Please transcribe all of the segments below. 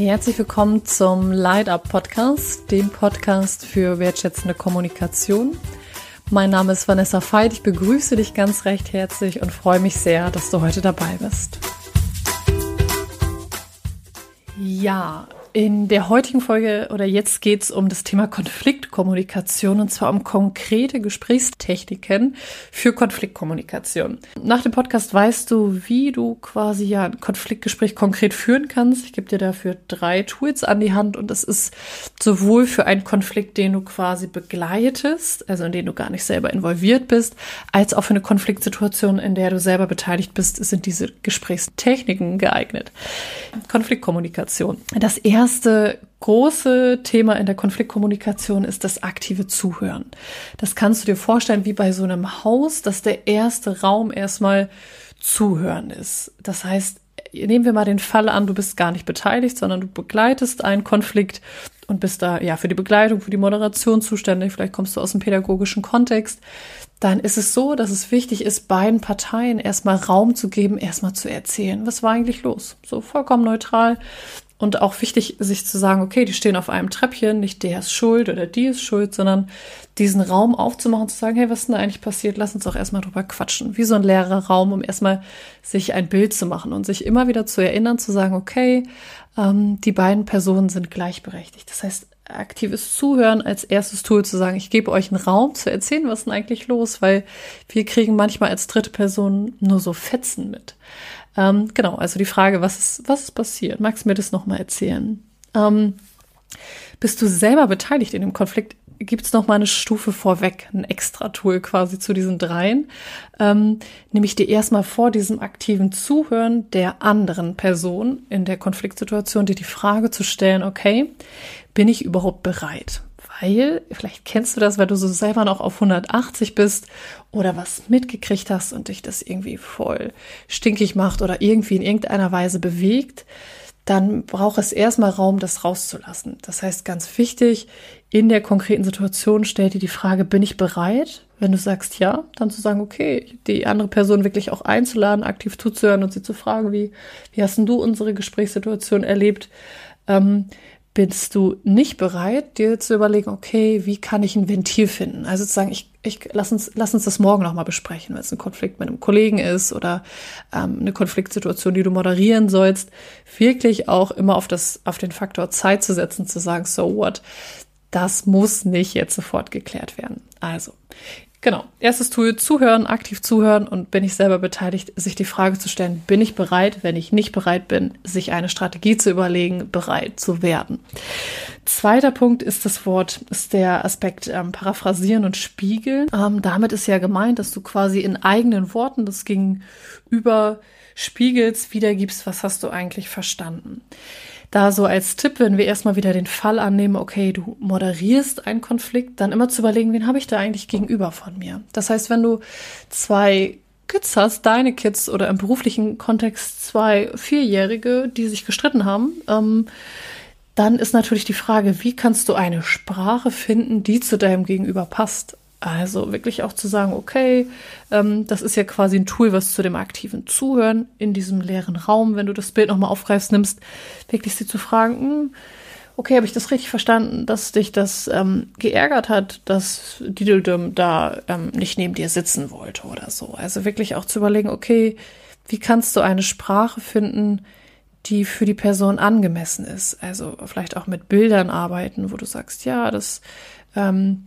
Herzlich willkommen zum Light Up Podcast, dem Podcast für wertschätzende Kommunikation. Mein Name ist Vanessa Veit. Ich begrüße dich ganz recht herzlich und freue mich sehr, dass du heute dabei bist. Ja, in der heutigen Folge oder jetzt geht es um das Thema Konfliktkommunikation und zwar um konkrete Gesprächstechniken für Konfliktkommunikation. Nach dem Podcast weißt du, wie du quasi ja ein Konfliktgespräch konkret führen kannst. Ich gebe dir dafür drei Tools an die Hand und das ist sowohl für einen Konflikt, den du quasi begleitest, also in den du gar nicht selber involviert bist, als auch für eine Konfliktsituation, in der du selber beteiligt bist, sind diese Gesprächstechniken geeignet. Konfliktkommunikation. Das erste große Thema in der Konfliktkommunikation ist das aktive Zuhören. Das kannst du dir vorstellen wie bei so einem Haus, dass der erste Raum erstmal Zuhören ist. Das heißt, nehmen wir mal den Fall an, du bist gar nicht beteiligt, sondern du begleitest einen Konflikt und bist da ja für die Begleitung, für die Moderation zuständig. Vielleicht kommst du aus dem pädagogischen Kontext. Dann ist es so, dass es wichtig ist, beiden Parteien erstmal Raum zu geben, erstmal zu erzählen, was war eigentlich los. So vollkommen neutral. Und auch wichtig, sich zu sagen, okay, die stehen auf einem Treppchen, nicht der ist schuld oder die ist schuld, sondern diesen Raum aufzumachen, zu sagen, hey, was ist denn da eigentlich passiert? Lass uns doch erstmal drüber quatschen. Wie so ein leerer Raum, um erstmal sich ein Bild zu machen und sich immer wieder zu erinnern, zu sagen, okay, ähm, die beiden Personen sind gleichberechtigt. Das heißt, aktives Zuhören als erstes Tool zu sagen, ich gebe euch einen Raum zu erzählen, was denn eigentlich los, weil wir kriegen manchmal als dritte Person nur so Fetzen mit. Ähm, genau, also die Frage, was ist, was ist passiert? Magst du mir das nochmal erzählen? Ähm, bist du selber beteiligt in dem Konflikt? Gibt es noch mal eine Stufe vorweg, ein Extra-Tool quasi zu diesen dreien, ähm, nämlich dir erstmal vor diesem aktiven Zuhören der anderen Person in der Konfliktsituation dir die Frage zu stellen, okay, bin ich überhaupt bereit? Weil, vielleicht kennst du das, weil du so selber noch auf 180 bist oder was mitgekriegt hast und dich das irgendwie voll stinkig macht oder irgendwie in irgendeiner Weise bewegt, dann braucht es erstmal Raum, das rauszulassen. Das heißt, ganz wichtig, in der konkreten Situation stell dir die Frage, bin ich bereit? Wenn du sagst ja, dann zu sagen, okay, die andere Person wirklich auch einzuladen, aktiv zuzuhören und sie zu fragen, wie, wie hast denn du unsere Gesprächssituation erlebt? Ähm, bist du nicht bereit, dir zu überlegen, okay, wie kann ich ein Ventil finden? Also zu sagen, ich, ich lass uns, lass uns das morgen nochmal besprechen, wenn es ein Konflikt mit einem Kollegen ist oder ähm, eine Konfliktsituation, die du moderieren sollst, wirklich auch immer auf das, auf den Faktor Zeit zu setzen, zu sagen, so what? Das muss nicht jetzt sofort geklärt werden. Also, Genau. Erstes Tool, zuhören, aktiv zuhören und bin ich selber beteiligt, sich die Frage zu stellen, bin ich bereit, wenn ich nicht bereit bin, sich eine Strategie zu überlegen, bereit zu werden. Zweiter Punkt ist das Wort, ist der Aspekt ähm, paraphrasieren und spiegeln. Ähm, damit ist ja gemeint, dass du quasi in eigenen Worten das Gegenüber spiegelst, wiedergibst, was hast du eigentlich verstanden da so als Tipp, wenn wir erstmal wieder den Fall annehmen, okay, du moderierst einen Konflikt, dann immer zu überlegen, wen habe ich da eigentlich gegenüber von mir. Das heißt, wenn du zwei Kids hast, deine Kids oder im beruflichen Kontext zwei Vierjährige, die sich gestritten haben, ähm, dann ist natürlich die Frage, wie kannst du eine Sprache finden, die zu deinem Gegenüber passt? Also wirklich auch zu sagen, okay, ähm, das ist ja quasi ein Tool, was zu dem aktiven Zuhören in diesem leeren Raum, wenn du das Bild nochmal aufgreifst, nimmst, wirklich sie zu fragen, hm, okay, habe ich das richtig verstanden, dass dich das ähm, geärgert hat, dass Dideldum da ähm, nicht neben dir sitzen wollte oder so. Also wirklich auch zu überlegen, okay, wie kannst du eine Sprache finden, die für die Person angemessen ist? Also vielleicht auch mit Bildern arbeiten, wo du sagst, ja, das ähm,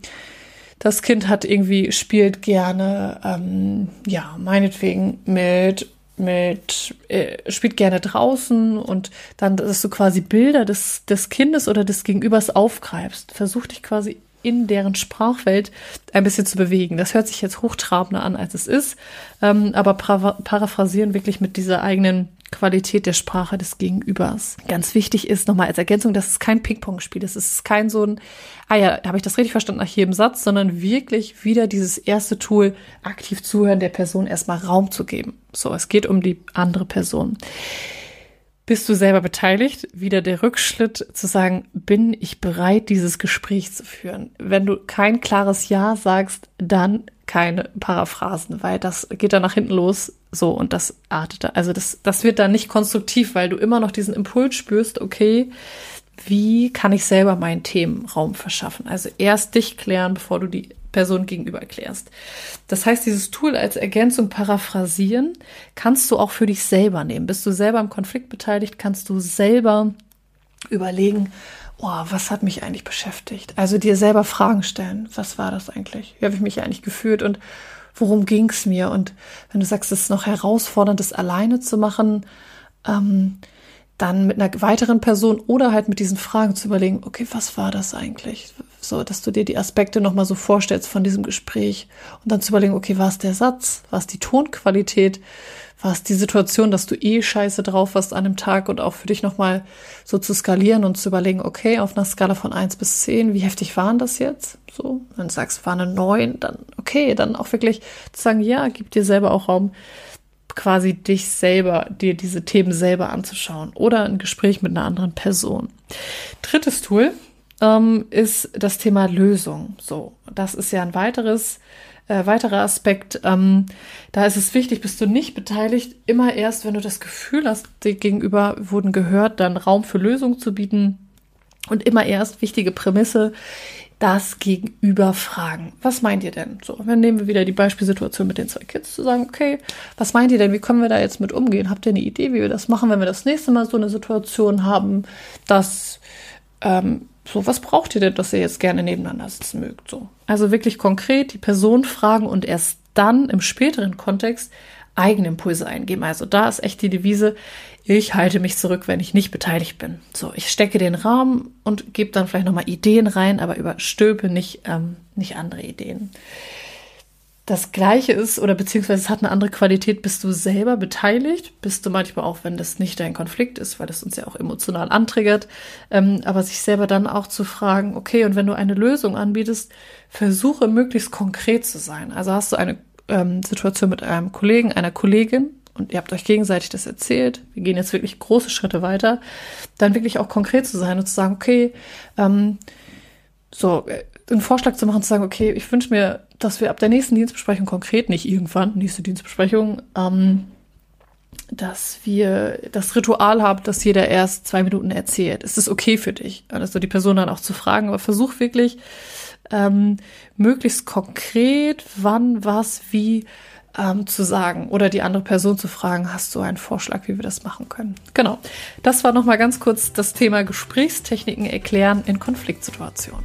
das Kind hat irgendwie, spielt gerne, ähm, ja, meinetwegen mit mit äh, spielt gerne draußen und dann, dass du quasi Bilder des, des Kindes oder des Gegenübers aufgreifst. Versuch dich quasi in deren Sprachwelt ein bisschen zu bewegen. Das hört sich jetzt hochtrabender an, als es ist, ähm, aber paraphrasieren wirklich mit dieser eigenen Qualität der Sprache des Gegenübers. Ganz wichtig ist nochmal als Ergänzung, das ist kein Ping-Pong-Spiel. Das ist kein so ein, ah ja, habe ich das richtig verstanden nach jedem Satz, sondern wirklich wieder dieses erste Tool, aktiv zuhören, der Person erstmal Raum zu geben. So, es geht um die andere Person. Bist du selber beteiligt? Wieder der Rückschritt zu sagen, bin ich bereit, dieses Gespräch zu führen? Wenn du kein klares Ja sagst, dann keine Paraphrasen, weil das geht dann nach hinten los, so und das artet. Also das, das wird dann nicht konstruktiv, weil du immer noch diesen Impuls spürst, okay, wie kann ich selber meinen Themenraum verschaffen? Also erst dich klären, bevor du die Person gegenüber erklärst. Das heißt, dieses Tool als Ergänzung paraphrasieren kannst du auch für dich selber nehmen. Bist du selber im Konflikt beteiligt, kannst du selber überlegen, oh, was hat mich eigentlich beschäftigt? Also dir selber Fragen stellen. Was war das eigentlich? Wie habe ich mich eigentlich gefühlt und worum ging es mir? Und wenn du sagst, es ist noch herausfordernd, das alleine zu machen, ähm, dann mit einer weiteren Person oder halt mit diesen Fragen zu überlegen, okay, was war das eigentlich? So, dass du dir die Aspekte nochmal so vorstellst von diesem Gespräch und dann zu überlegen, okay, war es der Satz, war es die Tonqualität, war es die Situation, dass du eh scheiße drauf warst an dem Tag und auch für dich nochmal so zu skalieren und zu überlegen, okay, auf einer Skala von eins bis zehn, wie heftig waren das jetzt? So, wenn du sagst, war eine neun, dann okay, dann auch wirklich zu sagen, ja, gib dir selber auch Raum, quasi dich selber, dir diese Themen selber anzuschauen oder ein Gespräch mit einer anderen Person. Drittes Tool ähm, ist das Thema Lösung. So, das ist ja ein weiteres äh, weiterer Aspekt. Ähm, da ist es wichtig, bist du nicht beteiligt, immer erst, wenn du das Gefühl hast, die Gegenüber wurden gehört, dann Raum für Lösung zu bieten. Und immer erst, wichtige Prämisse, das Gegenüber fragen. Was meint ihr denn? So, dann nehmen wir wieder die Beispielsituation mit den zwei Kids, zu sagen, okay, was meint ihr denn? Wie können wir da jetzt mit umgehen? Habt ihr eine Idee, wie wir das machen, wenn wir das nächste Mal so eine Situation haben, dass ähm, so, was braucht ihr denn, dass ihr jetzt gerne nebeneinander sitzen mögt? So. Also wirklich konkret die Person fragen und erst dann im späteren Kontext eigene Impulse eingeben. Also da ist echt die Devise, ich halte mich zurück, wenn ich nicht beteiligt bin. So, ich stecke den Rahmen und gebe dann vielleicht nochmal Ideen rein, aber überstülpe nicht, ähm, nicht andere Ideen. Das Gleiche ist, oder beziehungsweise es hat eine andere Qualität, bist du selber beteiligt, bist du manchmal auch, wenn das nicht dein Konflikt ist, weil das uns ja auch emotional antriggert, ähm, aber sich selber dann auch zu fragen, okay, und wenn du eine Lösung anbietest, versuche möglichst konkret zu sein. Also hast du eine ähm, Situation mit einem Kollegen, einer Kollegin und ihr habt euch gegenseitig das erzählt, wir gehen jetzt wirklich große Schritte weiter, dann wirklich auch konkret zu sein und zu sagen, okay, ähm, so, äh, einen Vorschlag zu machen, zu sagen, okay, ich wünsche mir, dass wir ab der nächsten Dienstbesprechung konkret, nicht irgendwann, nächste Dienstbesprechung, ähm, dass wir das Ritual haben, dass jeder erst zwei Minuten erzählt. Ist das okay für dich? Also die Person dann auch zu fragen, aber versuch wirklich ähm, möglichst konkret, wann, was, wie ähm, zu sagen oder die andere Person zu fragen, hast du einen Vorschlag, wie wir das machen können? Genau. Das war nochmal ganz kurz das Thema Gesprächstechniken erklären in Konfliktsituationen.